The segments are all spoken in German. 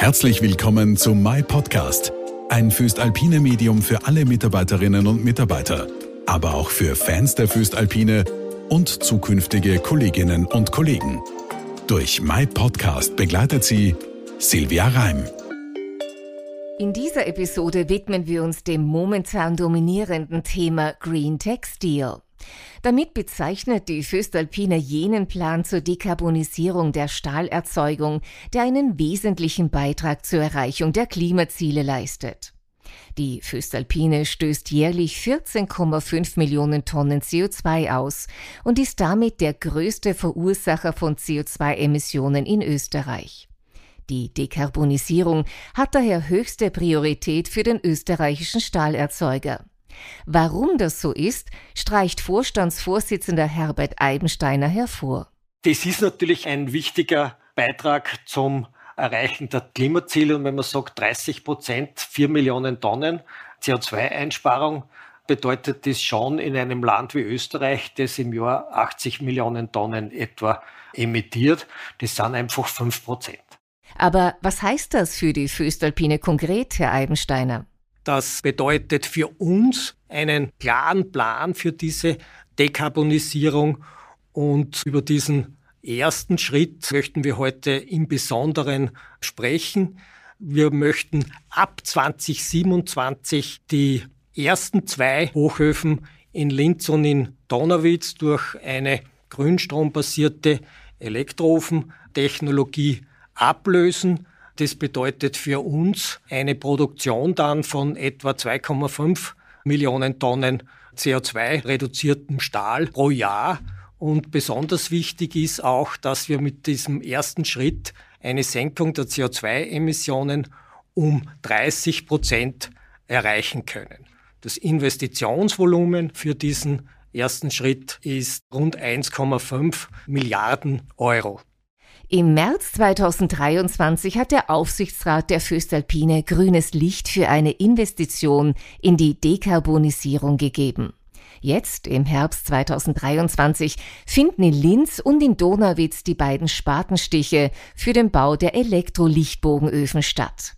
Herzlich willkommen zum My Podcast, ein Föstalpine Medium für alle Mitarbeiterinnen und Mitarbeiter, aber auch für Fans der Föstalpine und zukünftige Kolleginnen und Kollegen. Durch My Podcast begleitet sie Silvia Reim. In dieser Episode widmen wir uns dem momentan dominierenden Thema Green Textil. Damit bezeichnet die Föstalpine jenen Plan zur Dekarbonisierung der Stahlerzeugung, der einen wesentlichen Beitrag zur Erreichung der Klimaziele leistet. Die Föstalpine stößt jährlich 14,5 Millionen Tonnen CO2 aus und ist damit der größte Verursacher von CO2-Emissionen in Österreich. Die Dekarbonisierung hat daher höchste Priorität für den österreichischen Stahlerzeuger. Warum das so ist, streicht Vorstandsvorsitzender Herbert Eibensteiner hervor. Das ist natürlich ein wichtiger Beitrag zum Erreichen der Klimaziele. Und wenn man sagt 30 Prozent, 4 Millionen Tonnen CO2-Einsparung, bedeutet das schon in einem Land wie Österreich, das im Jahr 80 Millionen Tonnen etwa emittiert. Das sind einfach 5 Prozent. Aber was heißt das für die Föstalpine konkret, Herr Eibensteiner? Das bedeutet für uns einen klaren Plan für diese Dekarbonisierung und über diesen ersten Schritt möchten wir heute im Besonderen sprechen. Wir möchten ab 2027 die ersten zwei Hochöfen in Linz und in Donauwitz durch eine grünstrombasierte Elektroofentechnologie ablösen. Das bedeutet für uns eine Produktion dann von etwa 2,5 Millionen Tonnen CO2-reduziertem Stahl pro Jahr. Und besonders wichtig ist auch, dass wir mit diesem ersten Schritt eine Senkung der CO2-Emissionen um 30 Prozent erreichen können. Das Investitionsvolumen für diesen ersten Schritt ist rund 1,5 Milliarden Euro. Im März 2023 hat der Aufsichtsrat der Föstalpine grünes Licht für eine Investition in die Dekarbonisierung gegeben. Jetzt, im Herbst 2023, finden in Linz und in Donauwitz die beiden Spatenstiche für den Bau der Elektrolichtbogenöfen statt.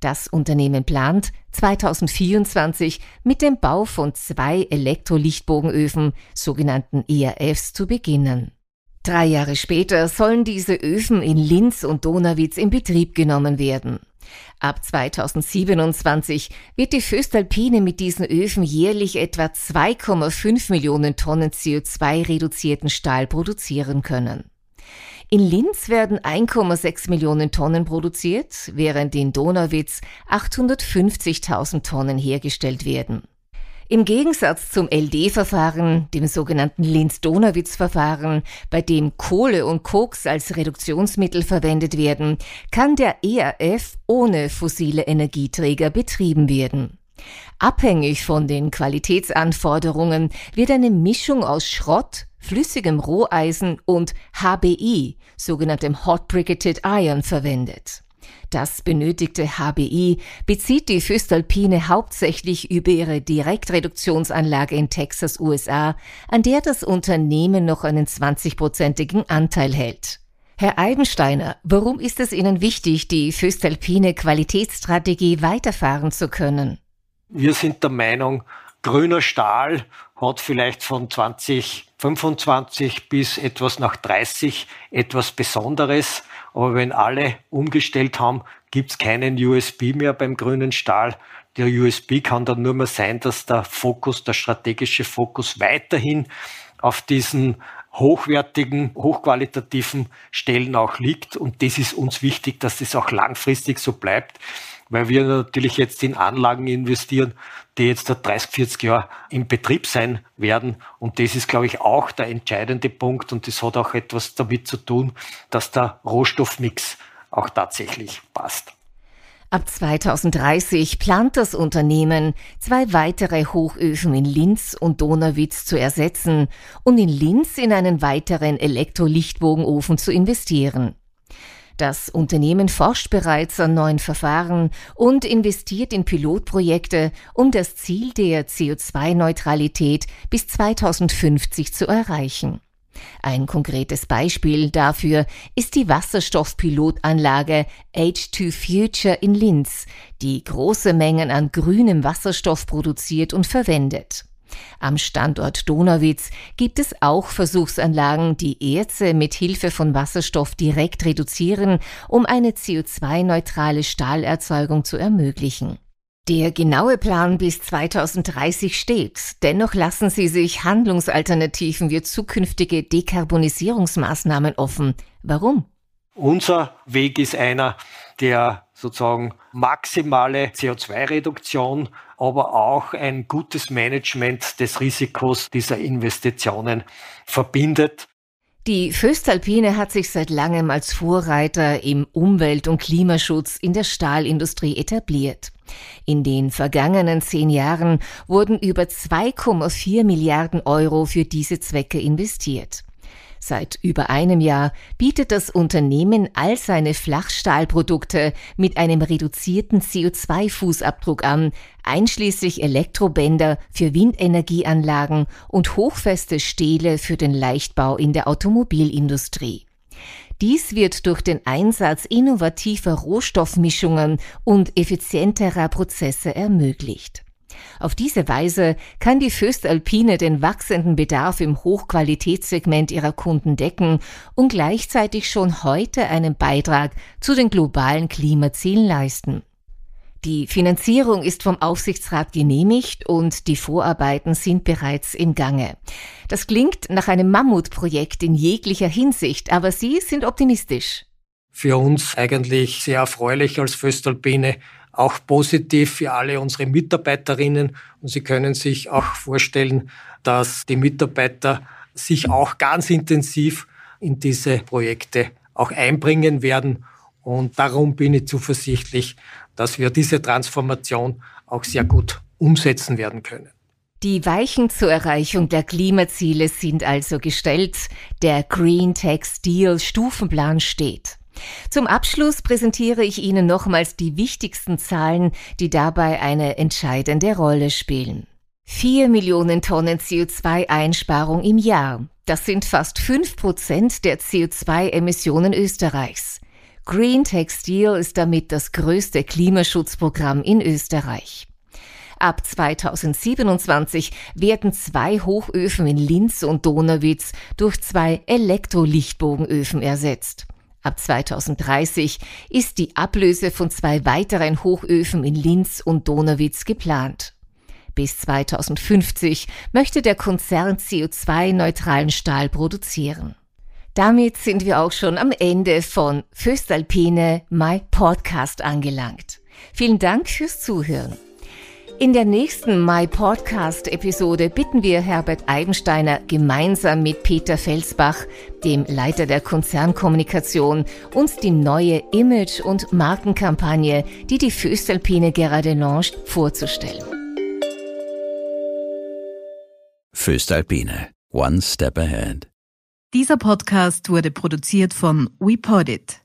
Das Unternehmen plant, 2024 mit dem Bau von zwei Elektrolichtbogenöfen, sogenannten ERFs, zu beginnen. Drei Jahre später sollen diese Öfen in Linz und Donauwitz in Betrieb genommen werden. Ab 2027 wird die Föstalpine mit diesen Öfen jährlich etwa 2,5 Millionen Tonnen CO2 reduzierten Stahl produzieren können. In Linz werden 1,6 Millionen Tonnen produziert, während in Donauwitz 850.000 Tonnen hergestellt werden. Im Gegensatz zum LD-Verfahren, dem sogenannten Linz-Donawitz-Verfahren, bei dem Kohle und Koks als Reduktionsmittel verwendet werden, kann der ERF ohne fossile Energieträger betrieben werden. Abhängig von den Qualitätsanforderungen wird eine Mischung aus Schrott, flüssigem Roheisen und HBI, sogenanntem Hot Briquetted Iron, verwendet. Das benötigte HBI bezieht die Föstalpine hauptsächlich über ihre Direktreduktionsanlage in Texas, USA, an der das Unternehmen noch einen 20-prozentigen Anteil hält. Herr Eibensteiner, warum ist es Ihnen wichtig, die Föstalpine Qualitätsstrategie weiterfahren zu können? Wir sind der Meinung, grüner Stahl hat vielleicht von 2025 bis etwas nach 30 etwas Besonderes. Aber wenn alle umgestellt haben, gibt es keinen USB mehr beim grünen Stahl. Der USB kann dann nur mehr sein, dass der Fokus, der strategische Fokus weiterhin auf diesen hochwertigen, hochqualitativen Stellen auch liegt. Und das ist uns wichtig, dass das auch langfristig so bleibt weil wir natürlich jetzt in Anlagen investieren, die jetzt 30, 40 Jahre im Betrieb sein werden. Und das ist, glaube ich, auch der entscheidende Punkt. Und das hat auch etwas damit zu tun, dass der Rohstoffmix auch tatsächlich passt. Ab 2030 plant das Unternehmen, zwei weitere Hochöfen in Linz und Donauwitz zu ersetzen und in Linz in einen weiteren Elektrolichtbogenofen zu investieren. Das Unternehmen forscht bereits an neuen Verfahren und investiert in Pilotprojekte, um das Ziel der CO2-Neutralität bis 2050 zu erreichen. Ein konkretes Beispiel dafür ist die Wasserstoffpilotanlage H2 Future in Linz, die große Mengen an grünem Wasserstoff produziert und verwendet. Am Standort Donauwitz gibt es auch Versuchsanlagen, die Erze mit Hilfe von Wasserstoff direkt reduzieren, um eine CO2-neutrale Stahlerzeugung zu ermöglichen. Der genaue Plan bis 2030 steht. Dennoch lassen Sie sich Handlungsalternativen wie zukünftige Dekarbonisierungsmaßnahmen offen. Warum? Unser Weg ist einer, der sozusagen maximale CO2-Reduktion, aber auch ein gutes Management des Risikos dieser Investitionen verbindet. Die Föstalpine hat sich seit langem als Vorreiter im Umwelt- und Klimaschutz in der Stahlindustrie etabliert. In den vergangenen zehn Jahren wurden über 2,4 Milliarden Euro für diese Zwecke investiert. Seit über einem Jahr bietet das Unternehmen all seine Flachstahlprodukte mit einem reduzierten CO2-Fußabdruck an, einschließlich Elektrobänder für Windenergieanlagen und hochfeste Stähle für den Leichtbau in der Automobilindustrie. Dies wird durch den Einsatz innovativer Rohstoffmischungen und effizienterer Prozesse ermöglicht. Auf diese Weise kann die Föstalpine den wachsenden Bedarf im Hochqualitätssegment ihrer Kunden decken und gleichzeitig schon heute einen Beitrag zu den globalen Klimazielen leisten. Die Finanzierung ist vom Aufsichtsrat genehmigt und die Vorarbeiten sind bereits im Gange. Das klingt nach einem Mammutprojekt in jeglicher Hinsicht, aber Sie sind optimistisch. Für uns eigentlich sehr erfreulich als Föstalpine, auch positiv für alle unsere Mitarbeiterinnen. Und Sie können sich auch vorstellen, dass die Mitarbeiter sich auch ganz intensiv in diese Projekte auch einbringen werden. Und darum bin ich zuversichtlich, dass wir diese Transformation auch sehr gut umsetzen werden können. Die Weichen zur Erreichung der Klimaziele sind also gestellt. Der Green Tech Steel Stufenplan steht. Zum Abschluss präsentiere ich Ihnen nochmals die wichtigsten Zahlen, die dabei eine entscheidende Rolle spielen. Vier Millionen Tonnen CO2-Einsparung im Jahr. Das sind fast fünf Prozent der CO2-Emissionen Österreichs. Green Textil ist damit das größte Klimaschutzprogramm in Österreich. Ab 2027 werden zwei Hochöfen in Linz und Donauwitz durch zwei Elektrolichtbogenöfen ersetzt. Ab 2030 ist die Ablöse von zwei weiteren Hochöfen in Linz und Donauwitz geplant. Bis 2050 möchte der Konzern CO2-neutralen Stahl produzieren. Damit sind wir auch schon am Ende von Föstalpine My Podcast angelangt. Vielen Dank fürs Zuhören. In der nächsten My Podcast Episode bitten wir Herbert Eibensteiner gemeinsam mit Peter Felsbach, dem Leiter der Konzernkommunikation, uns die neue Image- und Markenkampagne, die die Föstalpine gerade launcht, vorzustellen. Föstalpine. One Step Ahead. Dieser Podcast wurde produziert von WePodit.